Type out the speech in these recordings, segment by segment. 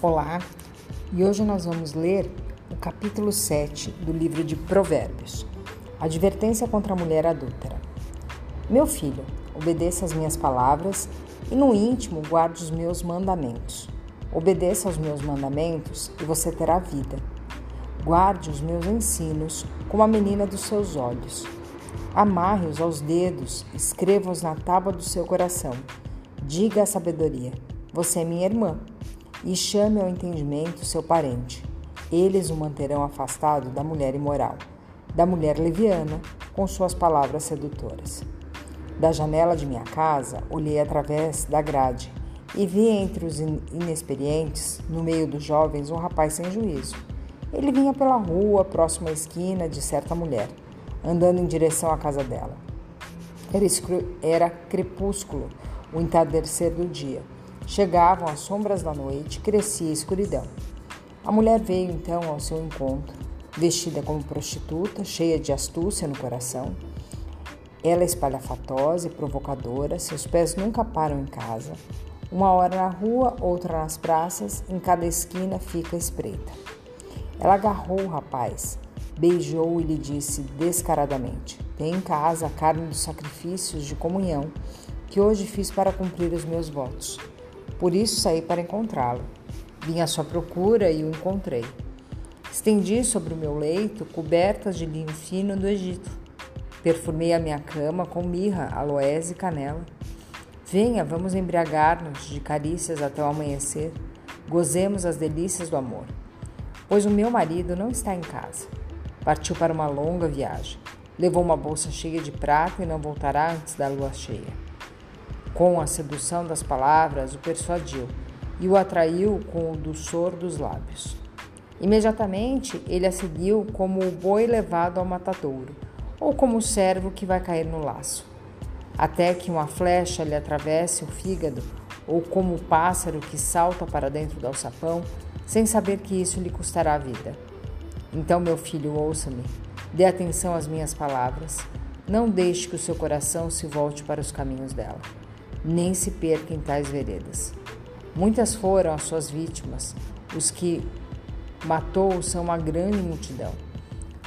Olá, e hoje nós vamos ler o capítulo 7 do livro de Provérbios, Advertência contra a Mulher Adúltera. Meu filho, obedeça às minhas palavras e no íntimo guarde os meus mandamentos. Obedeça aos meus mandamentos e você terá vida. Guarde os meus ensinos como a menina dos seus olhos. Amarre-os aos dedos, escreva-os na tábua do seu coração. Diga a sabedoria: Você é minha irmã e chame ao entendimento seu parente. Eles o manterão afastado da mulher imoral, da mulher leviana, com suas palavras sedutoras. Da janela de minha casa, olhei através da grade e vi entre os inexperientes, no meio dos jovens, um rapaz sem juízo. Ele vinha pela rua, próximo à esquina de certa mulher, andando em direção à casa dela. Era, era crepúsculo, o entardecer do dia. Chegavam as sombras da noite, crescia a escuridão. A mulher veio então ao seu encontro, vestida como prostituta, cheia de astúcia no coração. Ela é espalhafatosa e provocadora, seus pés nunca param em casa. Uma hora na rua, outra nas praças, em cada esquina fica espreita. Ela agarrou o rapaz, beijou e lhe disse descaradamente: Tem em casa a carne dos sacrifícios de comunhão que hoje fiz para cumprir os meus votos. Por isso saí para encontrá-lo. Vim à sua procura e o encontrei. Estendi sobre o meu leito cobertas de linho fino do Egito. Perfumei a minha cama com mirra, aloés e canela. Venha, vamos embriagar-nos de carícias até o amanhecer. Gozemos as delícias do amor. Pois o meu marido não está em casa. Partiu para uma longa viagem. Levou uma bolsa cheia de prata e não voltará antes da lua cheia. Com a sedução das palavras, o persuadiu e o atraiu com o doçor dos lábios. Imediatamente ele a seguiu como o boi levado ao matadouro, ou como o servo que vai cair no laço, até que uma flecha lhe atravesse o fígado, ou como o pássaro que salta para dentro do alçapão, sem saber que isso lhe custará a vida. Então, meu filho, ouça-me, dê atenção às minhas palavras, não deixe que o seu coração se volte para os caminhos dela nem se perca em tais veredas. Muitas foram as suas vítimas, os que matou são uma grande multidão.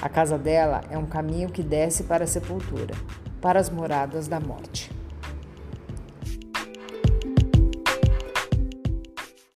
A casa dela é um caminho que desce para a sepultura, para as moradas da morte.